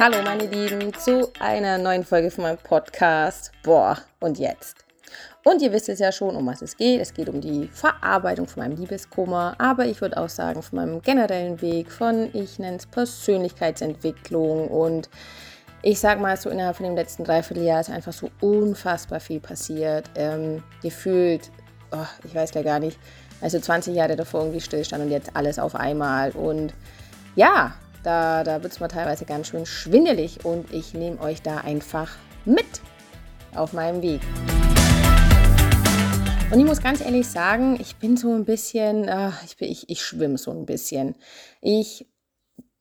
Hallo meine Lieben zu einer neuen Folge von meinem Podcast. Boah, und jetzt. Und ihr wisst es ja schon, um was es geht. Es geht um die Verarbeitung von meinem Liebeskummer, aber ich würde auch sagen, von meinem generellen Weg von, ich nenne es Persönlichkeitsentwicklung und ich sag mal so innerhalb von dem letzten Dreivierteljahr ist einfach so unfassbar viel passiert. Ähm, gefühlt, oh, ich weiß ja gar nicht, also 20 Jahre davor irgendwie stillstand und jetzt alles auf einmal. Und ja, da, da wird es mir teilweise ganz schön schwindelig und ich nehme euch da einfach mit auf meinem Weg. Und ich muss ganz ehrlich sagen, ich bin so ein bisschen, äh, ich, ich, ich schwimme so ein bisschen. Ich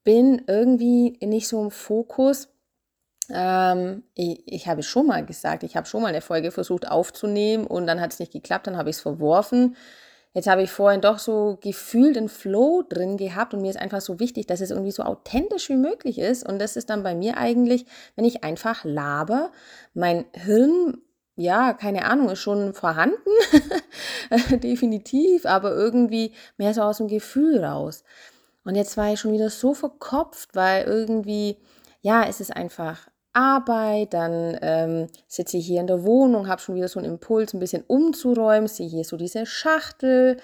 bin irgendwie nicht so im Fokus. Ähm, ich, ich habe schon mal gesagt, ich habe schon mal eine Folge versucht aufzunehmen und dann hat es nicht geklappt, dann habe ich es verworfen. Jetzt habe ich vorhin doch so gefühlt einen Flow drin gehabt und mir ist einfach so wichtig, dass es irgendwie so authentisch wie möglich ist. Und das ist dann bei mir eigentlich, wenn ich einfach laber, mein Hirn ja, keine Ahnung, ist schon vorhanden, definitiv, aber irgendwie mehr so aus dem Gefühl raus. Und jetzt war ich schon wieder so verkopft, weil irgendwie, ja, es ist einfach Arbeit, dann ähm, sitze ich hier in der Wohnung, habe schon wieder so einen Impuls, ein bisschen umzuräumen, sehe hier so diese Schachtel,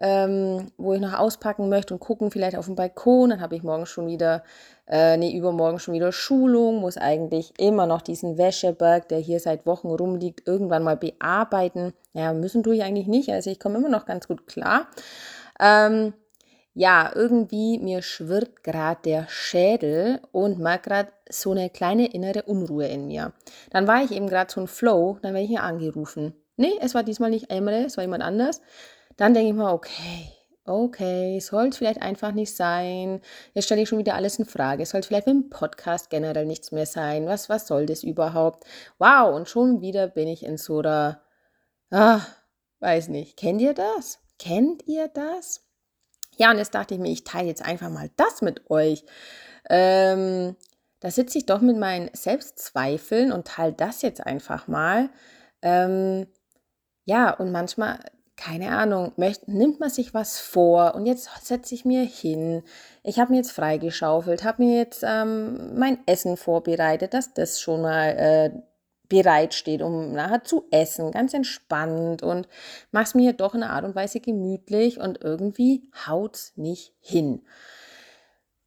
ähm, wo ich noch auspacken möchte und gucken, vielleicht auf dem Balkon. Dann habe ich morgen schon wieder, äh, nee, übermorgen schon wieder Schulung, muss eigentlich immer noch diesen Wäscheberg, der hier seit Wochen rumliegt, irgendwann mal bearbeiten. Ja, müssen tue ich eigentlich nicht, also ich komme immer noch ganz gut klar. Ähm, ja, irgendwie mir schwirrt gerade der Schädel und mag gerade so eine kleine innere Unruhe in mir. Dann war ich eben gerade so ein Flow, dann werde ich hier angerufen. Nee, es war diesmal nicht Emre, es war jemand anders. Dann denke ich mir, okay, okay, soll es vielleicht einfach nicht sein. Jetzt stelle ich schon wieder alles in Frage. Soll es vielleicht mit dem Podcast generell nichts mehr sein? Was, was soll das überhaupt? Wow, und schon wieder bin ich in so einer, ah, weiß nicht. Kennt ihr das? Kennt ihr das? Ja, und jetzt dachte ich mir, ich teile jetzt einfach mal das mit euch. Ähm, da sitze ich doch mit meinen Selbstzweifeln und teile das jetzt einfach mal. Ähm, ja, und manchmal, keine Ahnung, möcht, nimmt man sich was vor und jetzt setze ich mir hin. Ich habe mir jetzt freigeschaufelt, habe mir jetzt ähm, mein Essen vorbereitet, dass das schon mal äh, bereitsteht, um nachher zu essen, ganz entspannt und mach's mir doch in einer Art und Weise gemütlich und irgendwie haut's nicht hin.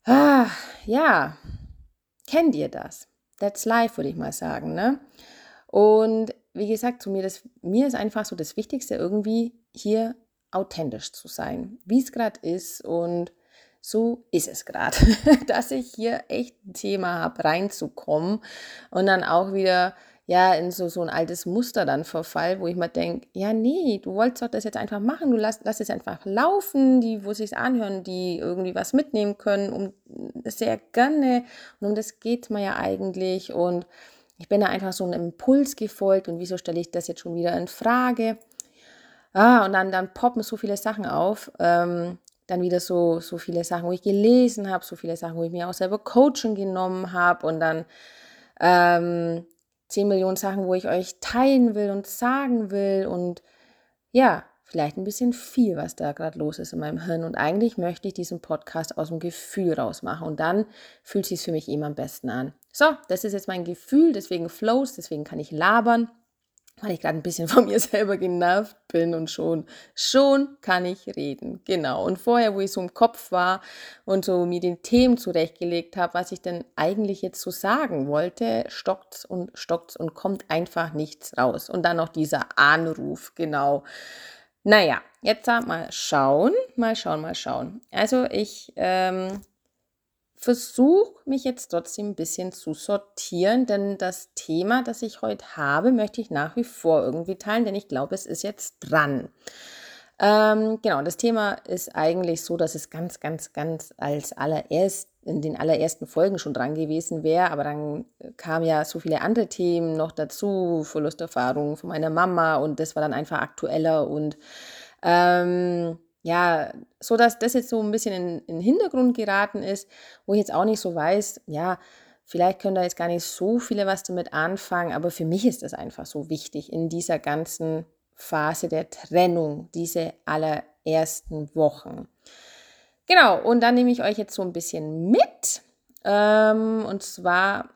Ah, ja, kennt ihr das? That's life, würde ich mal sagen, ne? Und wie gesagt, zu mir, das, mir ist einfach so das Wichtigste, irgendwie hier authentisch zu sein, wie es gerade ist und so ist es gerade, dass ich hier echt ein Thema habe, reinzukommen und dann auch wieder ja, in so, so ein altes Muster dann verfall, wo ich mir denke, ja, nee, du wolltest doch das jetzt einfach machen, du lass, lass es einfach laufen, die, wo sich anhören, die irgendwie was mitnehmen können, um sehr gerne. Und um das geht mir ja eigentlich. Und ich bin da einfach so einem Impuls gefolgt und wieso stelle ich das jetzt schon wieder in Frage? Ah, und dann, dann poppen so viele Sachen auf. Ähm, dann wieder so, so viele Sachen, wo ich gelesen habe, so viele Sachen, wo ich mir auch selber Coaching genommen habe und dann ähm, 10 Millionen Sachen, wo ich euch teilen will und sagen will und ja, vielleicht ein bisschen viel, was da gerade los ist in meinem Hirn. Und eigentlich möchte ich diesen Podcast aus dem Gefühl rausmachen und dann fühlt sich für mich immer am besten an. So, das ist jetzt mein Gefühl, deswegen flows, deswegen kann ich labern weil ich gerade ein bisschen von mir selber genervt bin und schon, schon kann ich reden. Genau. Und vorher, wo ich so im Kopf war und so mir den Themen zurechtgelegt habe, was ich denn eigentlich jetzt so sagen wollte, stockt's und stockt's und kommt einfach nichts raus. Und dann noch dieser Anruf, genau. Naja, jetzt mal schauen, mal schauen, mal schauen. Also ich ähm, versuche mich jetzt trotzdem ein bisschen zu sortieren, denn das Thema, das ich heute habe, möchte ich nach wie vor irgendwie teilen, denn ich glaube, es ist jetzt dran. Ähm, genau, das Thema ist eigentlich so, dass es ganz, ganz, ganz als allererst in den allerersten Folgen schon dran gewesen wäre, aber dann kamen ja so viele andere Themen noch dazu, Verlusterfahrungen von meiner Mama und das war dann einfach aktueller und ähm, ja, so dass das jetzt so ein bisschen in, in den Hintergrund geraten ist, wo ich jetzt auch nicht so weiß, ja, vielleicht können da jetzt gar nicht so viele was damit anfangen, aber für mich ist das einfach so wichtig in dieser ganzen Phase der Trennung, diese allerersten Wochen. Genau, und dann nehme ich euch jetzt so ein bisschen mit Ähm, und zwar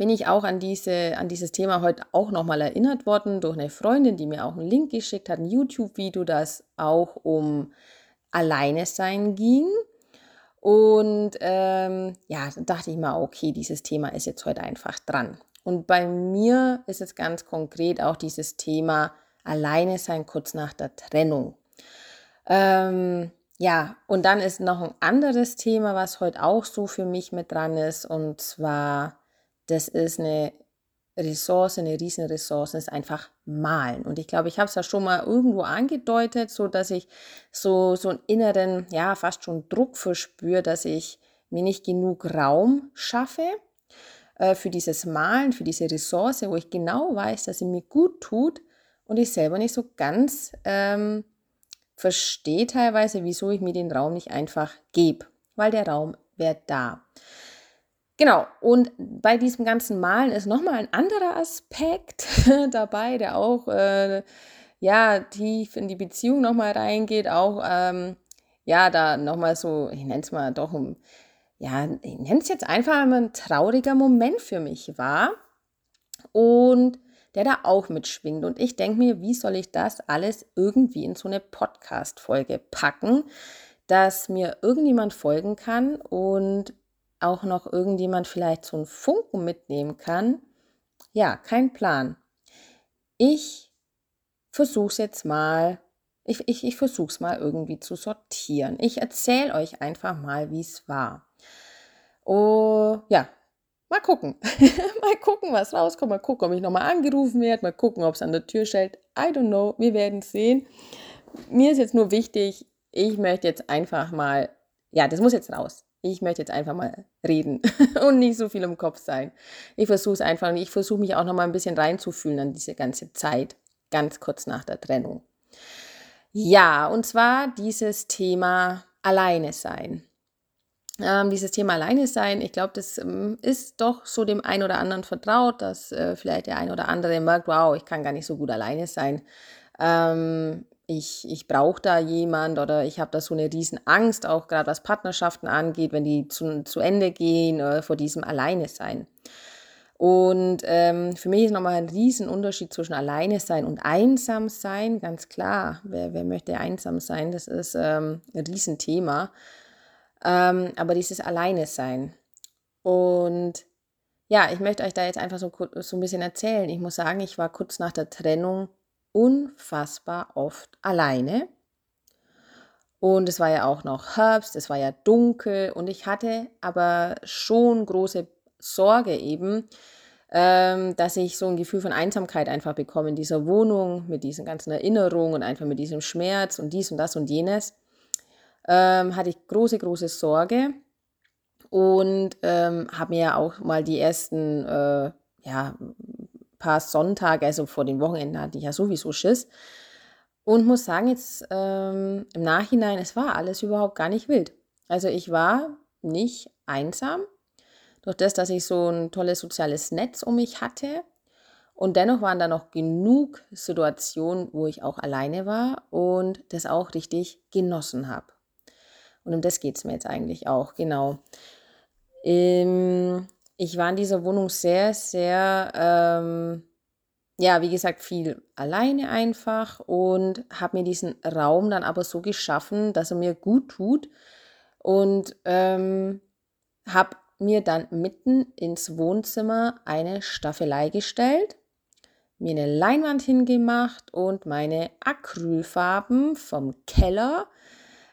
bin ich auch an, diese, an dieses Thema heute auch nochmal erinnert worden durch eine Freundin, die mir auch einen Link geschickt hat, ein YouTube-Video, das auch um Alleine sein ging. Und ähm, ja, dachte ich mal, okay, dieses Thema ist jetzt heute einfach dran. Und bei mir ist es ganz konkret auch dieses Thema Alleine sein kurz nach der Trennung. Ähm, ja, und dann ist noch ein anderes Thema, was heute auch so für mich mit dran ist, und zwar das ist eine Ressource, eine riesen Ressource, ist einfach malen. Und ich glaube, ich habe es ja schon mal irgendwo angedeutet, so dass ich so, so einen inneren, ja, fast schon Druck verspüre, dass ich mir nicht genug Raum schaffe äh, für dieses Malen, für diese Ressource, wo ich genau weiß, dass sie mir gut tut und ich selber nicht so ganz ähm, verstehe teilweise, wieso ich mir den Raum nicht einfach gebe, weil der Raum wäre da. Genau, und bei diesem ganzen Malen ist nochmal ein anderer Aspekt dabei, der auch äh, ja, tief in die Beziehung nochmal reingeht, auch ähm, ja, da nochmal so, ich nenne es mal doch, um, ja, ich nenne es jetzt einfach ein trauriger Moment für mich war und der da auch mitschwingt. Und ich denke mir, wie soll ich das alles irgendwie in so eine Podcast-Folge packen, dass mir irgendjemand folgen kann und auch noch irgendjemand vielleicht so einen Funken mitnehmen kann, ja, kein Plan. Ich versuche es jetzt mal, ich, ich, ich versuche es mal irgendwie zu sortieren. Ich erzähle euch einfach mal, wie es war. Oh, ja, mal gucken. mal gucken, was rauskommt. Mal gucken, ob ich nochmal angerufen werde. Mal gucken, ob es an der Tür stellt. I don't know. Wir werden sehen. Mir ist jetzt nur wichtig, ich möchte jetzt einfach mal, ja, das muss jetzt raus ich möchte jetzt einfach mal reden und nicht so viel im Kopf sein. Ich versuche es einfach und ich versuche mich auch noch mal ein bisschen reinzufühlen an diese ganze Zeit, ganz kurz nach der Trennung. Ja, und zwar dieses Thema Alleine sein. Ähm, dieses Thema Alleine sein, ich glaube, das ähm, ist doch so dem einen oder anderen vertraut, dass äh, vielleicht der ein oder andere merkt, wow, ich kann gar nicht so gut alleine sein. Ähm, ich, ich brauche da jemand oder ich habe da so eine riesen Angst, auch gerade was Partnerschaften angeht, wenn die zu, zu Ende gehen, äh, vor diesem Alleine sein. Und ähm, für mich ist nochmal ein riesen Unterschied zwischen alleine sein und einsam sein, ganz klar. Wer, wer möchte einsam sein? Das ist ähm, ein Riesenthema. Ähm, aber dieses Alleine sein. Und ja, ich möchte euch da jetzt einfach so, so ein bisschen erzählen. Ich muss sagen, ich war kurz nach der Trennung unfassbar oft alleine. Und es war ja auch noch Herbst, es war ja dunkel und ich hatte aber schon große Sorge eben, ähm, dass ich so ein Gefühl von Einsamkeit einfach bekomme in dieser Wohnung mit diesen ganzen Erinnerungen und einfach mit diesem Schmerz und dies und das und jenes. Ähm, hatte ich große, große Sorge und ähm, habe mir ja auch mal die ersten äh, ja, paar Sonntage, also vor den Wochenenden hatte ich ja sowieso Schiss. Und muss sagen, jetzt ähm, im Nachhinein, es war alles überhaupt gar nicht wild. Also ich war nicht einsam, durch das, dass ich so ein tolles soziales Netz um mich hatte. Und dennoch waren da noch genug Situationen, wo ich auch alleine war und das auch richtig genossen habe. Und um das geht es mir jetzt eigentlich auch, genau. Ähm, ich war in dieser Wohnung sehr, sehr, ähm, ja, wie gesagt, viel alleine einfach und habe mir diesen Raum dann aber so geschaffen, dass er mir gut tut und ähm, habe mir dann mitten ins Wohnzimmer eine Staffelei gestellt, mir eine Leinwand hingemacht und meine Acrylfarben vom Keller,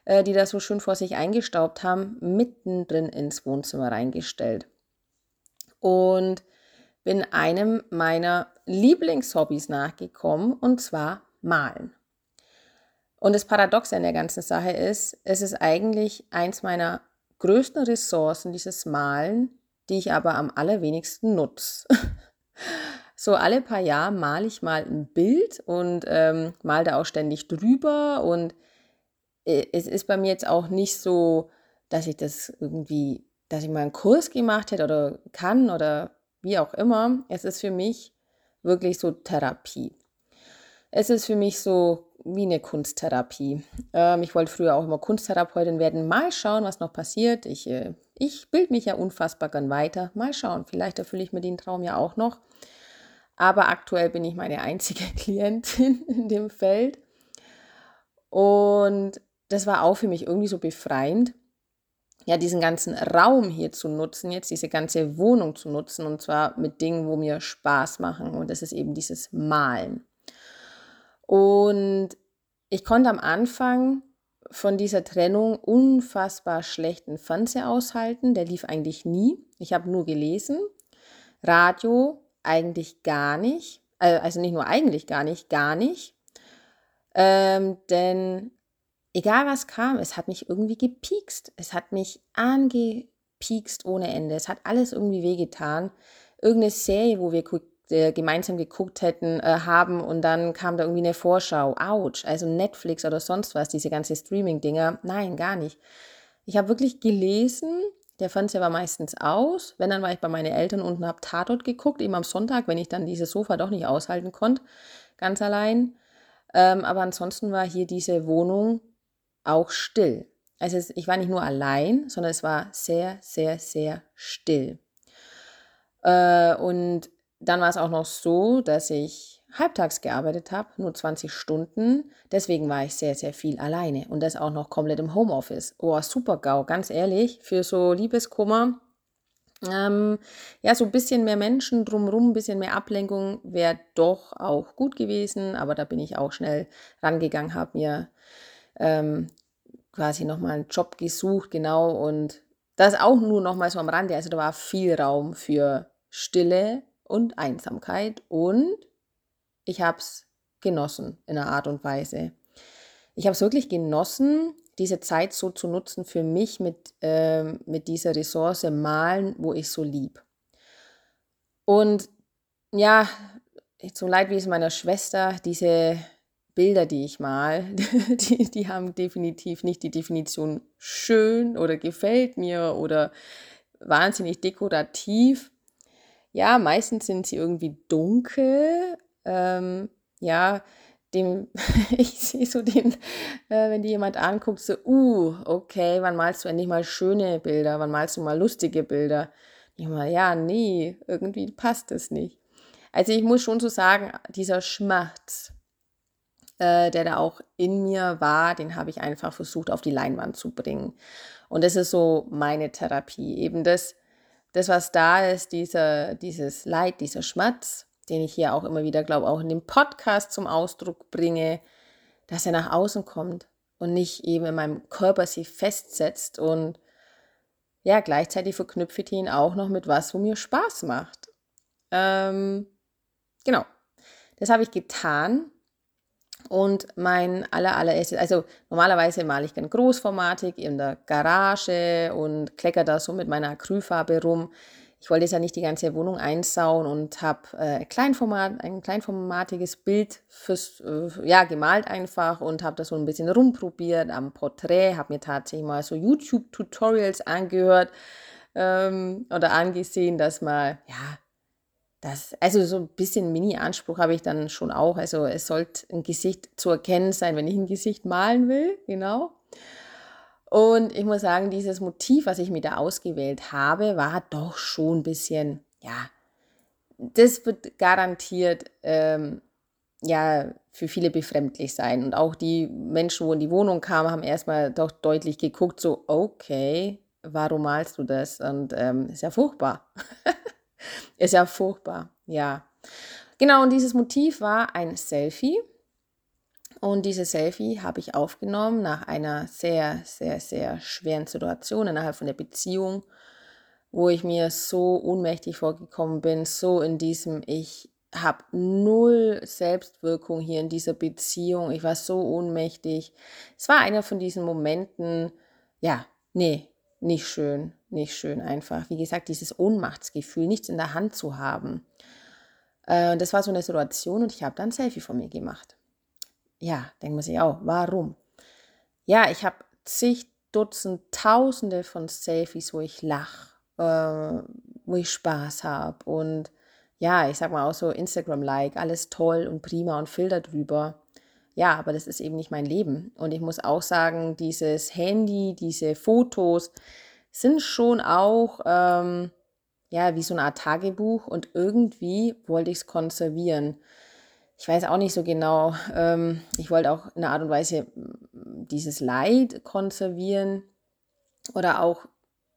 äh, die da so schön vor sich eingestaubt haben, mittendrin ins Wohnzimmer reingestellt und bin einem meiner Lieblingshobbys nachgekommen und zwar malen. Und das Paradoxe an der ganzen Sache ist, es ist eigentlich eins meiner größten Ressourcen, dieses Malen, die ich aber am allerwenigsten nutze. so alle paar Jahre male ich mal ein Bild und ähm, male da auch ständig drüber. Und äh, es ist bei mir jetzt auch nicht so, dass ich das irgendwie dass ich mal einen Kurs gemacht hätte oder kann oder wie auch immer. Es ist für mich wirklich so Therapie. Es ist für mich so wie eine Kunsttherapie. Ähm, ich wollte früher auch immer Kunsttherapeutin werden. Mal schauen, was noch passiert. Ich äh, ich bilde mich ja unfassbar gern weiter. Mal schauen, vielleicht erfülle ich mir den Traum ja auch noch. Aber aktuell bin ich meine einzige Klientin in dem Feld. Und das war auch für mich irgendwie so befreiend, ja, diesen ganzen Raum hier zu nutzen, jetzt diese ganze Wohnung zu nutzen und zwar mit Dingen, wo mir Spaß machen. Und das ist eben dieses Malen. Und ich konnte am Anfang von dieser Trennung unfassbar schlechten Fernseher aushalten. Der lief eigentlich nie. Ich habe nur gelesen. Radio eigentlich gar nicht. Äh, also nicht nur eigentlich gar nicht, gar nicht. Ähm, denn egal was kam, es hat mich irgendwie gepiekst. Es hat mich angepiekst ohne Ende. Es hat alles irgendwie wehgetan. Irgendeine Serie, wo wir äh, gemeinsam geguckt hätten, äh, haben und dann kam da irgendwie eine Vorschau. Autsch, also Netflix oder sonst was, diese ganze Streaming-Dinger. Nein, gar nicht. Ich habe wirklich gelesen, der Fernseher war meistens aus. Wenn, dann war ich bei meinen Eltern unten, habe Tatort geguckt, eben am Sonntag, wenn ich dann dieses Sofa doch nicht aushalten konnte, ganz allein. Ähm, aber ansonsten war hier diese Wohnung auch still. Also ich war nicht nur allein, sondern es war sehr, sehr, sehr still. Äh, und dann war es auch noch so, dass ich halbtags gearbeitet habe, nur 20 Stunden. Deswegen war ich sehr, sehr viel alleine und das auch noch komplett im Homeoffice. Oh, super GAU, ganz ehrlich, für so Liebeskummer. Ähm, ja, so ein bisschen mehr Menschen drumherum, ein bisschen mehr Ablenkung wäre doch auch gut gewesen, aber da bin ich auch schnell rangegangen, habe mir ähm, quasi nochmal einen Job gesucht, genau, und das auch nur nochmal so am Rande, also da war viel Raum für Stille, und Einsamkeit und ich habe es genossen in einer Art und Weise. Ich habe es wirklich genossen, diese Zeit so zu nutzen für mich mit, äh, mit dieser Ressource malen, wo ich so lieb. Und ja, so leid wie es meiner Schwester, diese Bilder, die ich mal, die, die haben definitiv nicht die Definition schön oder gefällt mir oder wahnsinnig dekorativ, ja, meistens sind sie irgendwie dunkel. Ähm, ja, dem, ich sehe so den, äh, wenn die jemand anguckt, so, uh, okay, wann malst du endlich mal schöne Bilder? Wann malst du mal lustige Bilder? Ich mal, ja, nee, irgendwie passt das nicht. Also ich muss schon so sagen, dieser Schmerz, äh, der da auch in mir war, den habe ich einfach versucht auf die Leinwand zu bringen. Und das ist so meine Therapie, eben das, das, was da ist, dieser, dieses Leid, dieser Schmerz, den ich hier auch immer wieder, glaube auch in dem Podcast zum Ausdruck bringe, dass er nach außen kommt und nicht eben in meinem Körper sich festsetzt und ja, gleichzeitig verknüpfe ich ihn auch noch mit was, wo mir Spaß macht. Ähm, genau, das habe ich getan und mein aller, allererstes, also normalerweise male ich ganz großformatig in der Garage und klecker da so mit meiner Acrylfarbe rum. Ich wollte jetzt ja nicht die ganze Wohnung einsauen und habe äh, Kleinformat, ein kleinformatiges Bild fürs, äh, ja, gemalt einfach und habe das so ein bisschen rumprobiert am Porträt, habe mir tatsächlich mal so YouTube-Tutorials angehört ähm, oder angesehen, dass man, ja, das, also so ein bisschen Mini-Anspruch habe ich dann schon auch. Also es sollte ein Gesicht zu erkennen sein, wenn ich ein Gesicht malen will, genau. Und ich muss sagen, dieses Motiv, was ich mir da ausgewählt habe, war doch schon ein bisschen, ja, das wird garantiert ähm, ja für viele befremdlich sein. Und auch die Menschen, wo in die Wohnung kamen, haben erstmal doch deutlich geguckt, so, okay, warum malst du das? Und ähm, ist ja furchtbar. Ist ja furchtbar, ja. Genau, und dieses Motiv war ein Selfie. Und dieses Selfie habe ich aufgenommen nach einer sehr, sehr, sehr schweren Situation innerhalb von der Beziehung, wo ich mir so ohnmächtig vorgekommen bin, so in diesem, ich habe null Selbstwirkung hier in dieser Beziehung, ich war so ohnmächtig. Es war einer von diesen Momenten, ja, nee, nicht schön, nicht schön einfach. Wie gesagt, dieses Ohnmachtsgefühl, nichts in der Hand zu haben. Äh, das war so eine Situation und ich habe dann ein Selfie von mir gemacht. Ja, denkt man sich auch, warum? Ja, ich habe zig Dutzend, Tausende von Selfies, wo ich lache, äh, wo ich Spaß habe und ja, ich sag mal auch so Instagram-like, alles toll und prima und Filter drüber. Ja, aber das ist eben nicht mein Leben. Und ich muss auch sagen, dieses Handy, diese Fotos, sind schon auch ähm, ja wie so eine Art Tagebuch und irgendwie wollte ich es konservieren. Ich weiß auch nicht so genau. Ähm, ich wollte auch in einer Art und Weise dieses Leid konservieren oder auch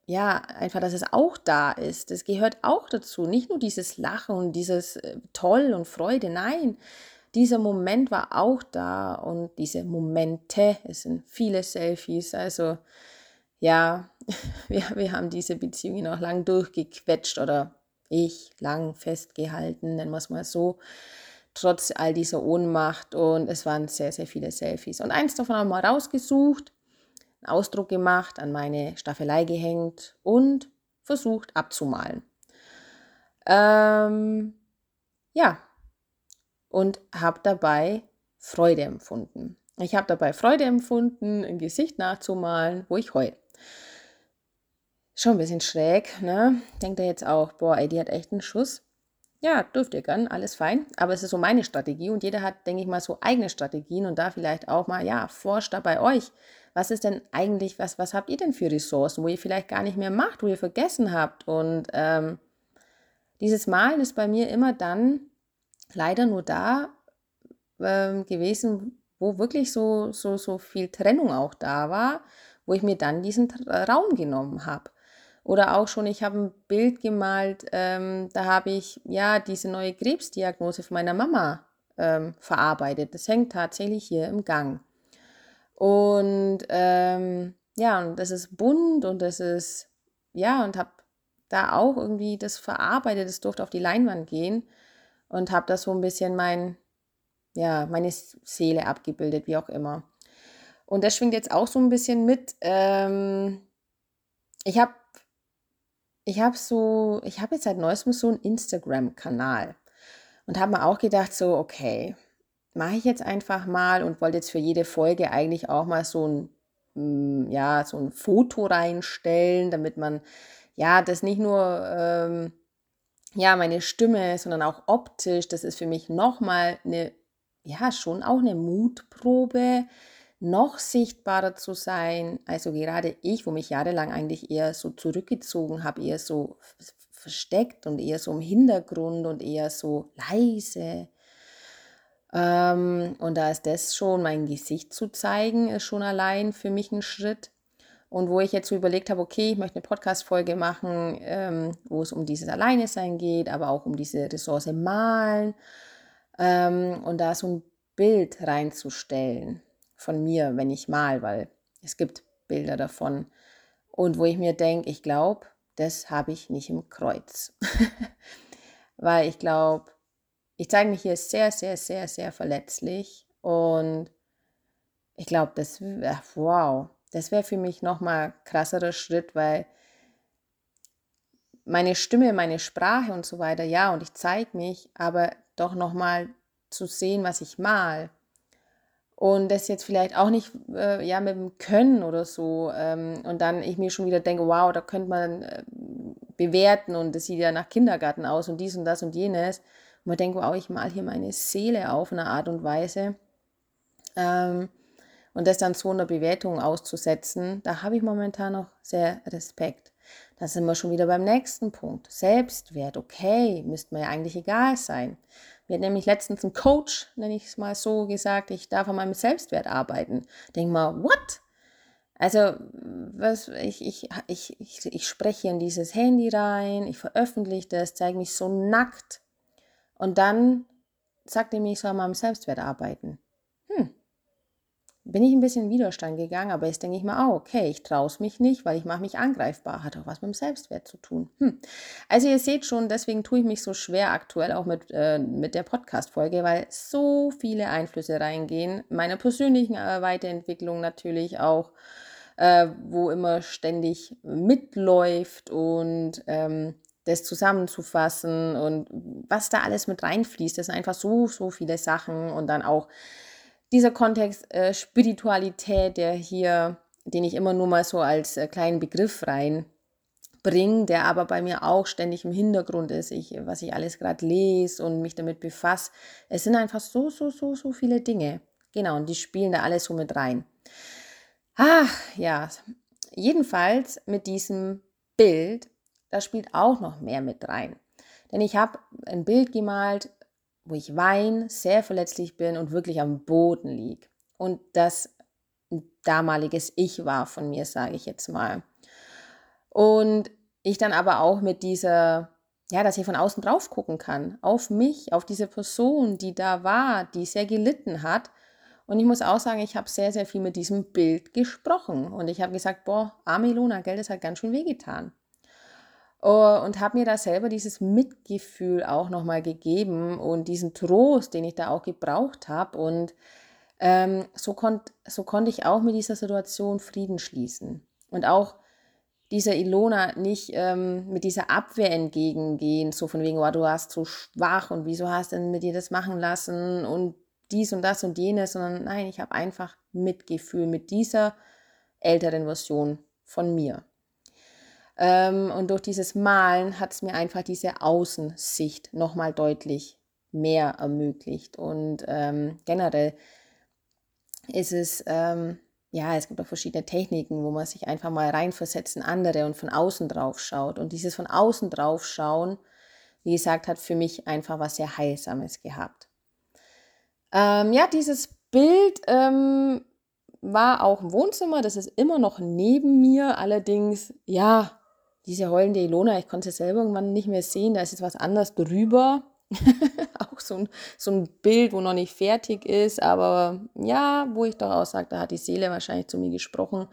ja, einfach, dass es auch da ist. Das gehört auch dazu. Nicht nur dieses Lachen und dieses äh, Toll und Freude. Nein, dieser Moment war auch da und diese Momente, es sind viele Selfies. Also ja, wir, wir haben diese Beziehungen auch lang durchgequetscht oder ich lang festgehalten, nennen wir es mal so, trotz all dieser Ohnmacht. Und es waren sehr, sehr viele Selfies. Und eins davon haben wir rausgesucht einen Ausdruck gemacht, an meine Staffelei gehängt und versucht abzumalen. Ähm, ja, und habe dabei Freude empfunden. Ich habe dabei Freude empfunden, ein Gesicht nachzumalen, wo ich heul. Schon ein bisschen schräg, ne? Denkt er jetzt auch, boah, ey, die hat echt einen Schuss. Ja, dürft ihr gern, alles fein. Aber es ist so meine Strategie und jeder hat, denke ich mal, so eigene Strategien und da vielleicht auch mal, ja, forscht da bei euch was ist denn eigentlich, was, was habt ihr denn für Ressourcen, wo ihr vielleicht gar nicht mehr macht, wo ihr vergessen habt. Und ähm, dieses Malen ist bei mir immer dann leider nur da ähm, gewesen, wo wirklich so, so, so viel Trennung auch da war, wo ich mir dann diesen Raum genommen habe. Oder auch schon, ich habe ein Bild gemalt, ähm, da habe ich ja diese neue Krebsdiagnose von meiner Mama ähm, verarbeitet. Das hängt tatsächlich hier im Gang. Und ähm, ja, und das ist bunt und das ist, ja, und habe da auch irgendwie das verarbeitet, das durfte auf die Leinwand gehen und habe das so ein bisschen mein, ja, meine Seele abgebildet, wie auch immer. Und das schwingt jetzt auch so ein bisschen mit. Ähm, ich habe ich habe so, ich habe jetzt seit neuestem so einen Instagram-Kanal und habe mir auch gedacht, so, okay, mache ich jetzt einfach mal und wollte jetzt für jede Folge eigentlich auch mal so ein, mm, ja, so ein Foto reinstellen, damit man ja das nicht nur ähm, ja meine Stimme, sondern auch optisch, das ist für mich nochmal eine, ja, schon auch eine Mutprobe, noch sichtbarer zu sein. Also gerade ich, wo mich jahrelang eigentlich eher so zurückgezogen habe, eher so versteckt und eher so im Hintergrund und eher so leise ähm, und da ist das schon, mein Gesicht zu zeigen, ist schon allein für mich ein Schritt. Und wo ich jetzt so überlegt habe, okay, ich möchte eine Podcast-Folge machen, ähm, wo es um dieses Alleinesein geht, aber auch um diese Ressource Malen. Ähm, und da so ein Bild reinzustellen von mir, wenn ich mal, weil es gibt Bilder davon. Und wo ich mir denke, ich glaube, das habe ich nicht im Kreuz. weil ich glaube, ich zeige mich hier sehr, sehr, sehr, sehr verletzlich und ich glaube, das, wow, das wäre für mich nochmal krasserer Schritt, weil meine Stimme, meine Sprache und so weiter, ja, und ich zeige mich, aber doch nochmal zu sehen, was ich mal. Und das jetzt vielleicht auch nicht äh, ja, mit dem Können oder so. Ähm, und dann ich mir schon wieder denke, wow, da könnte man äh, bewerten und das sieht ja nach Kindergarten aus und dies und das und jenes man denkt, wow, ich mal hier meine Seele auf eine Art und Weise. Ähm, und das dann so einer Bewertung auszusetzen, da habe ich momentan noch sehr Respekt. Da sind wir schon wieder beim nächsten Punkt. Selbstwert, okay, müsste mir ja eigentlich egal sein. Mir hat nämlich letztens ein Coach, nenne ich es mal so, gesagt, ich darf an meinem Selbstwert arbeiten. Denk mal, what? Also, was, ich, ich, ich, ich, ich spreche in dieses Handy rein, ich veröffentliche das, zeige mich so nackt und dann sagt er mir, ich soll mal am Selbstwert arbeiten. Hm. Bin ich ein bisschen in Widerstand gegangen, aber jetzt denke ich mal, oh, okay, ich traue mich nicht, weil ich mache mich angreifbar. Hat auch was mit dem Selbstwert zu tun. Hm. Also ihr seht schon, deswegen tue ich mich so schwer aktuell auch mit, äh, mit der Podcast-Folge, weil so viele Einflüsse reingehen. Meine persönlichen äh, Weiterentwicklung natürlich auch, äh, wo immer ständig mitläuft und ähm, das zusammenzufassen und was da alles mit reinfließt. Das sind einfach so, so viele Sachen und dann auch dieser Kontext äh, Spiritualität, der hier, den ich immer nur mal so als äh, kleinen Begriff reinbringe, der aber bei mir auch ständig im Hintergrund ist, ich, was ich alles gerade lese und mich damit befasse. Es sind einfach so, so, so, so viele Dinge. Genau, und die spielen da alles so mit rein. Ach, ja, jedenfalls mit diesem Bild, da spielt auch noch mehr mit rein. Denn ich habe ein Bild gemalt, wo ich weine, sehr verletzlich bin und wirklich am Boden liege. Und das damaliges Ich war von mir, sage ich jetzt mal. Und ich dann aber auch mit dieser, ja, dass ich von außen drauf gucken kann, auf mich, auf diese Person, die da war, die sehr gelitten hat. Und ich muss auch sagen, ich habe sehr, sehr viel mit diesem Bild gesprochen. Und ich habe gesagt, boah, arme Ilona, Geld, das hat ganz schön wehgetan. Oh, und habe mir da selber dieses Mitgefühl auch nochmal gegeben und diesen Trost, den ich da auch gebraucht habe. Und ähm, so, konnt, so konnte ich auch mit dieser Situation Frieden schließen. Und auch dieser Ilona nicht ähm, mit dieser Abwehr entgegengehen, so von wegen, oh, du warst so schwach und wieso hast denn mit dir das machen lassen und dies und das und jenes, sondern nein, ich habe einfach Mitgefühl mit dieser älteren Version von mir. Ähm, und durch dieses Malen hat es mir einfach diese Außensicht nochmal deutlich mehr ermöglicht. Und ähm, generell ist es, ähm, ja, es gibt auch verschiedene Techniken, wo man sich einfach mal reinversetzt in andere und von außen drauf schaut. Und dieses von außen drauf schauen, wie gesagt, hat für mich einfach was sehr Heilsames gehabt. Ähm, ja, dieses Bild ähm, war auch im Wohnzimmer, das ist immer noch neben mir. Allerdings, ja, diese heulende Ilona, ich konnte sie selber irgendwann nicht mehr sehen, da ist jetzt was anderes drüber. auch so ein, so ein Bild, wo noch nicht fertig ist, aber ja, wo ich doch auch sage, da hat die Seele wahrscheinlich zu mir gesprochen,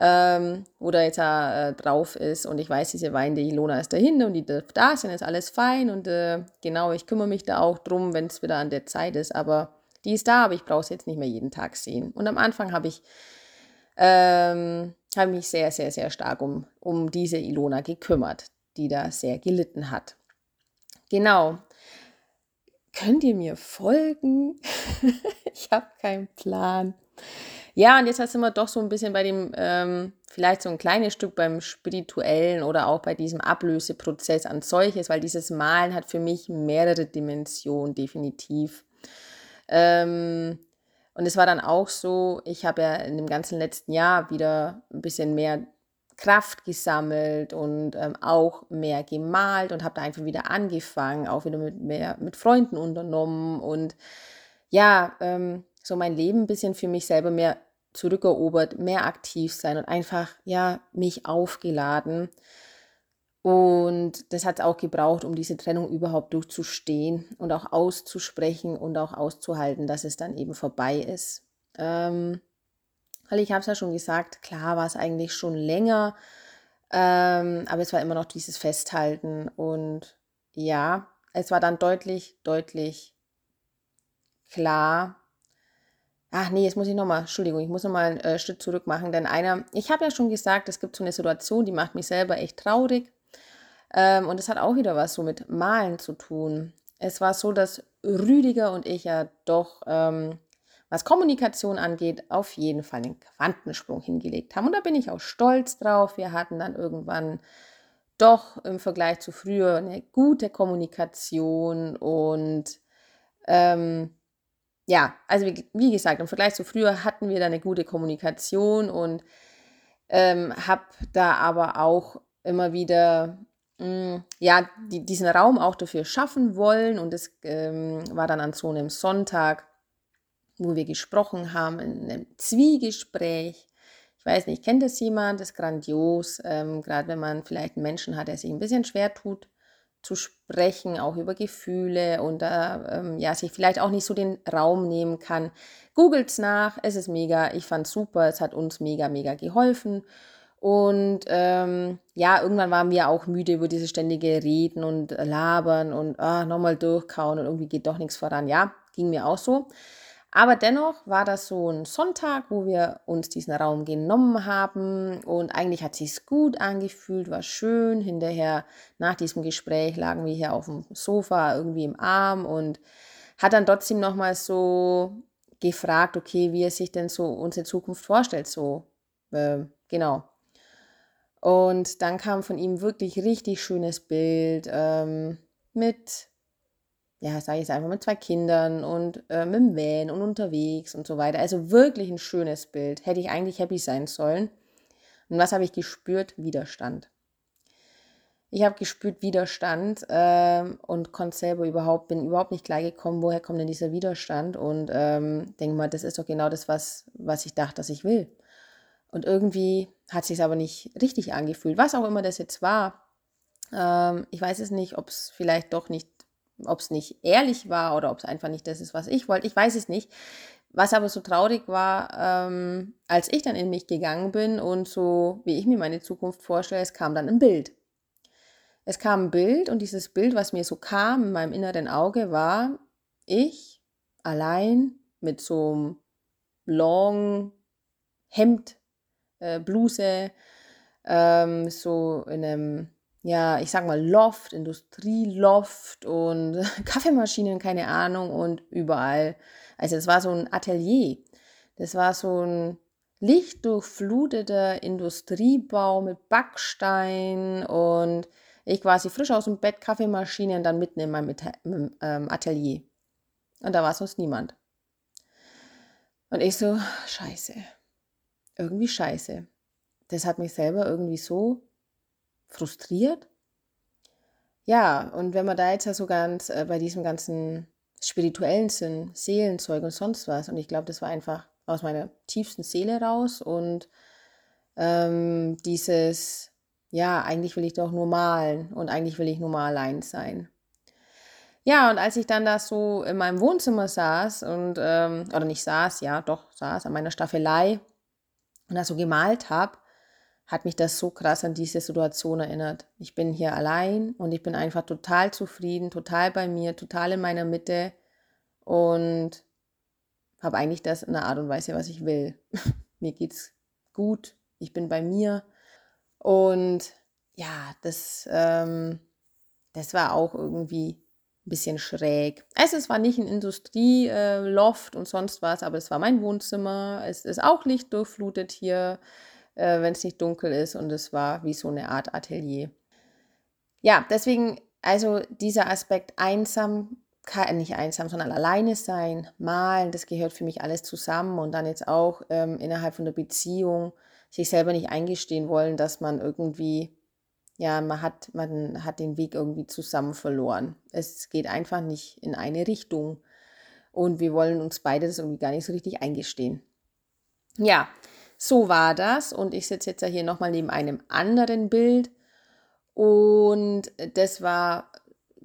ähm, wo da jetzt äh, drauf ist. Und ich weiß, diese weinende Ilona ist dahinter und die darf da sein, ist alles fein. Und äh, genau, ich kümmere mich da auch drum, wenn es wieder an der Zeit ist, aber die ist da, aber ich brauche sie jetzt nicht mehr jeden Tag sehen. Und am Anfang habe ich ähm, habe mich sehr, sehr, sehr stark um, um diese Ilona gekümmert, die da sehr gelitten hat. Genau. Könnt ihr mir folgen? ich habe keinen Plan. Ja, und jetzt sind wir doch so ein bisschen bei dem, ähm, vielleicht so ein kleines Stück beim spirituellen oder auch bei diesem Ablöseprozess an solches, weil dieses Malen hat für mich mehrere Dimensionen definitiv. Ähm, und es war dann auch so, ich habe ja in dem ganzen letzten Jahr wieder ein bisschen mehr Kraft gesammelt und ähm, auch mehr gemalt und habe da einfach wieder angefangen, auch wieder mit mehr mit Freunden unternommen. Und ja, ähm, so mein Leben ein bisschen für mich selber mehr zurückerobert, mehr aktiv sein und einfach ja mich aufgeladen und das hat es auch gebraucht, um diese Trennung überhaupt durchzustehen und auch auszusprechen und auch auszuhalten, dass es dann eben vorbei ist. Ähm, weil ich habe es ja schon gesagt, klar war es eigentlich schon länger, ähm, aber es war immer noch dieses Festhalten. Und ja, es war dann deutlich, deutlich klar. Ach nee, jetzt muss ich nochmal, Entschuldigung, ich muss nochmal einen äh, Schritt zurück machen, denn einer, ich habe ja schon gesagt, es gibt so eine Situation, die macht mich selber echt traurig. Ähm, und es hat auch wieder was so mit Malen zu tun. Es war so, dass Rüdiger und ich ja doch, ähm, was Kommunikation angeht, auf jeden Fall einen Quantensprung hingelegt haben. Und da bin ich auch stolz drauf. Wir hatten dann irgendwann doch im Vergleich zu früher eine gute Kommunikation und ähm, ja, also wie, wie, gesagt, im Vergleich zu früher hatten wir da eine gute Kommunikation und ähm, habe da aber auch immer wieder Mm, ja, die, diesen Raum auch dafür schaffen wollen. Und es ähm, war dann an so einem Sonntag, wo wir gesprochen haben, in einem Zwiegespräch. Ich weiß nicht, kennt das jemand? Das ist grandios, ähm, gerade wenn man vielleicht einen Menschen hat, der sich ein bisschen schwer tut, zu sprechen, auch über Gefühle und äh, ähm, ja, sich vielleicht auch nicht so den Raum nehmen kann. Googelt's nach, es ist mega, ich fand's super, es hat uns mega, mega geholfen. Und ähm, ja, irgendwann waren wir auch müde über diese ständige Reden und Labern und ah, nochmal durchkauen und irgendwie geht doch nichts voran. Ja, ging mir auch so. Aber dennoch war das so ein Sonntag, wo wir uns diesen Raum genommen haben und eigentlich hat sich's gut angefühlt, war schön. Hinterher nach diesem Gespräch lagen wir hier auf dem Sofa irgendwie im Arm und hat dann trotzdem nochmal so gefragt, okay, wie er sich denn so unsere Zukunft vorstellt, so äh, genau. Und dann kam von ihm wirklich richtig schönes Bild ähm, mit, ja, sage ich es einfach, mit zwei Kindern und äh, mit dem Van und unterwegs und so weiter. Also wirklich ein schönes Bild. Hätte ich eigentlich happy sein sollen. Und was habe ich gespürt? Widerstand. Ich habe gespürt Widerstand ähm, und konnte selber überhaupt, bin überhaupt nicht klargekommen, woher kommt denn dieser Widerstand und ähm, denke mal, das ist doch genau das, was, was ich dachte, dass ich will. Und irgendwie hat sich aber nicht richtig angefühlt, was auch immer das jetzt war. Ähm, ich weiß es nicht, ob es vielleicht doch nicht, ob es nicht ehrlich war oder ob es einfach nicht das ist, was ich wollte. Ich weiß es nicht. Was aber so traurig war, ähm, als ich dann in mich gegangen bin und so, wie ich mir meine Zukunft vorstelle, es kam dann ein Bild. Es kam ein Bild und dieses Bild, was mir so kam in meinem inneren Auge, war ich allein mit so einem Long Hemd, äh, Bluse, ähm, so in einem, ja, ich sag mal Loft, Industrieloft und Kaffeemaschinen, keine Ahnung, und überall. Also es war so ein Atelier. Das war so ein lichtdurchfluteter Industriebau mit Backstein und ich quasi frisch aus dem Bett, Kaffeemaschine und dann mitten in meinem ähm, Atelier. Und da war sonst niemand. Und ich so, scheiße. Irgendwie scheiße. Das hat mich selber irgendwie so frustriert. Ja, und wenn man da jetzt ja so ganz äh, bei diesem ganzen spirituellen Sinn, Seelenzeug und sonst was, und ich glaube, das war einfach aus meiner tiefsten Seele raus und ähm, dieses ja, eigentlich will ich doch nur malen und eigentlich will ich nur mal allein sein. Ja, und als ich dann da so in meinem Wohnzimmer saß und, ähm, oder nicht saß, ja, doch saß an meiner Staffelei und da so gemalt habe, hat mich das so krass an diese Situation erinnert. Ich bin hier allein und ich bin einfach total zufrieden, total bei mir, total in meiner Mitte und habe eigentlich das in einer Art und Weise, was ich will. mir geht's gut, ich bin bei mir und ja, das, ähm, das war auch irgendwie ein bisschen schräg. Also es war nicht ein Industrieloft äh, und sonst was, aber es war mein Wohnzimmer. Es ist auch lichtdurchflutet hier, äh, wenn es nicht dunkel ist. Und es war wie so eine Art Atelier. Ja, deswegen, also dieser Aspekt einsam, nicht einsam, sondern alleine sein, malen, das gehört für mich alles zusammen. Und dann jetzt auch ähm, innerhalb von der Beziehung sich selber nicht eingestehen wollen, dass man irgendwie, ja, man hat, man hat den Weg irgendwie zusammen verloren. Es geht einfach nicht in eine Richtung. Und wir wollen uns beide das irgendwie gar nicht so richtig eingestehen. Ja, so war das. Und ich sitze jetzt ja hier nochmal neben einem anderen Bild. Und das war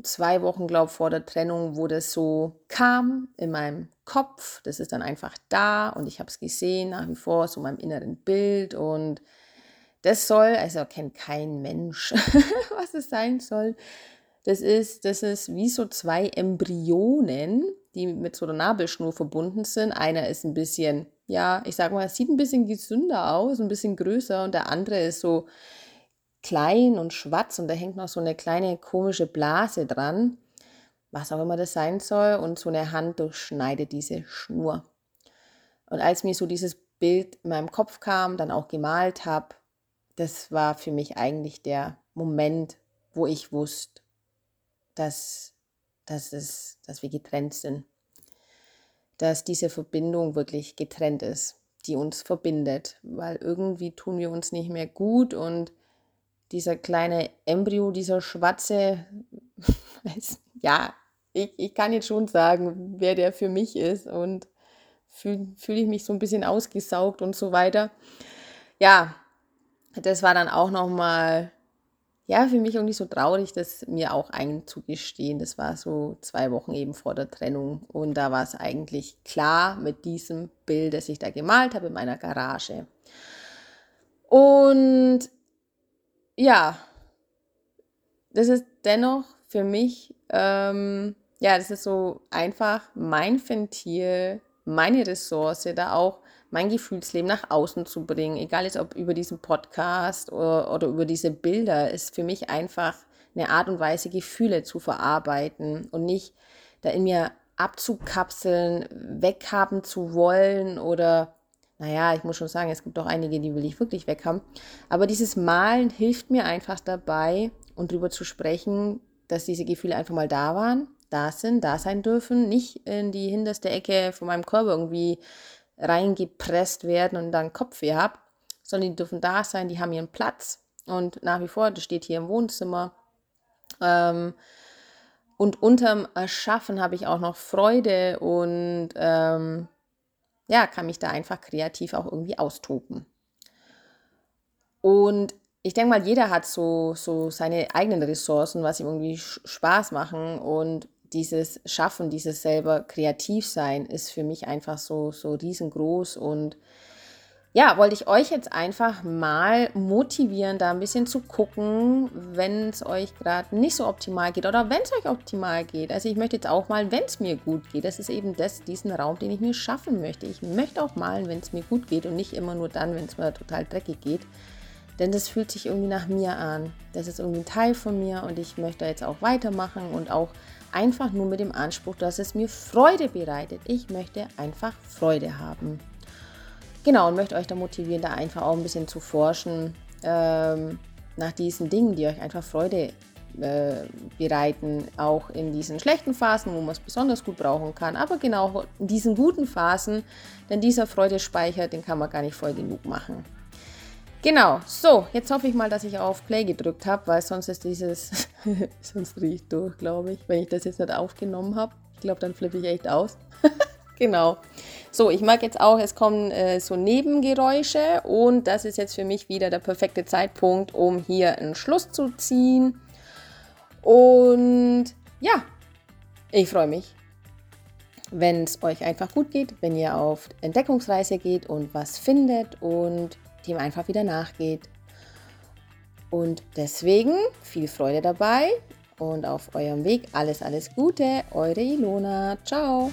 zwei Wochen, glaube ich, vor der Trennung, wo das so kam in meinem Kopf. Das ist dann einfach da und ich habe es gesehen, nach wie vor, so in meinem inneren Bild. Und das soll, also kennt kein Mensch, was es sein soll. Das ist, das ist wie so zwei Embryonen, die mit so einer Nabelschnur verbunden sind. Einer ist ein bisschen, ja, ich sag mal, sieht ein bisschen gesünder aus, ein bisschen größer und der andere ist so klein und schwarz und da hängt noch so eine kleine komische Blase dran, was auch immer das sein soll, und so eine Hand durchschneidet diese Schnur. Und als mir so dieses Bild in meinem Kopf kam, dann auch gemalt habe, das war für mich eigentlich der Moment, wo ich wusste, dass, dass, es, dass wir getrennt sind. Dass diese Verbindung wirklich getrennt ist, die uns verbindet, weil irgendwie tun wir uns nicht mehr gut und dieser kleine Embryo, dieser schwarze, ja, ich, ich kann jetzt schon sagen, wer der für mich ist und fühle fühl ich mich so ein bisschen ausgesaugt und so weiter. Ja, das war dann auch nochmal, ja, für mich irgendwie so traurig, das mir auch einzugestehen. Das war so zwei Wochen eben vor der Trennung und da war es eigentlich klar mit diesem Bild, das ich da gemalt habe in meiner Garage. Und ja, das ist dennoch für mich, ähm, ja, das ist so einfach mein Ventil, meine Ressource, da auch mein Gefühlsleben nach außen zu bringen, egal jetzt ob über diesen Podcast oder, oder über diese Bilder, ist für mich einfach eine Art und Weise, Gefühle zu verarbeiten und nicht da in mir abzukapseln, weghaben zu wollen oder naja, ich muss schon sagen, es gibt auch einige, die will ich wirklich weghaben. Aber dieses Malen hilft mir einfach dabei, und darüber zu sprechen, dass diese Gefühle einfach mal da waren, da sind, da sein dürfen, nicht in die hinterste Ecke von meinem Körper irgendwie reingepresst werden und dann Kopfweh habe, sondern die dürfen da sein, die haben ihren Platz. Und nach wie vor, das steht hier im Wohnzimmer. Ähm, und unterm Erschaffen habe ich auch noch Freude und ähm, ja, kann mich da einfach kreativ auch irgendwie austoben. Und ich denke mal, jeder hat so, so seine eigenen Ressourcen, was ihm irgendwie Spaß machen. Und dieses Schaffen, dieses selber kreativ sein, ist für mich einfach so, so riesengroß und ja, wollte ich euch jetzt einfach mal motivieren, da ein bisschen zu gucken, wenn es euch gerade nicht so optimal geht oder wenn es euch optimal geht. Also ich möchte jetzt auch mal, wenn es mir gut geht. Das ist eben das, diesen Raum, den ich mir schaffen möchte. Ich möchte auch malen, wenn es mir gut geht und nicht immer nur dann, wenn es mir total dreckig geht. Denn das fühlt sich irgendwie nach mir an. Das ist irgendwie ein Teil von mir und ich möchte jetzt auch weitermachen und auch einfach nur mit dem Anspruch, dass es mir Freude bereitet. Ich möchte einfach Freude haben. Genau, und möchte euch da motivieren, da einfach auch ein bisschen zu forschen ähm, nach diesen Dingen, die euch einfach Freude äh, bereiten, auch in diesen schlechten Phasen, wo man es besonders gut brauchen kann, aber genau in diesen guten Phasen, denn dieser Freudespeicher, den kann man gar nicht voll genug machen. Genau, so, jetzt hoffe ich mal, dass ich auf Play gedrückt habe, weil sonst ist dieses, sonst riecht durch, glaube ich, wenn ich das jetzt nicht aufgenommen habe. Ich glaube, dann flippe ich echt aus. Genau. So, ich mag jetzt auch, es kommen äh, so Nebengeräusche und das ist jetzt für mich wieder der perfekte Zeitpunkt, um hier einen Schluss zu ziehen. Und ja, ich freue mich, wenn es euch einfach gut geht, wenn ihr auf Entdeckungsreise geht und was findet und dem einfach wieder nachgeht. Und deswegen viel Freude dabei und auf eurem Weg alles, alles Gute. Eure Ilona. Ciao.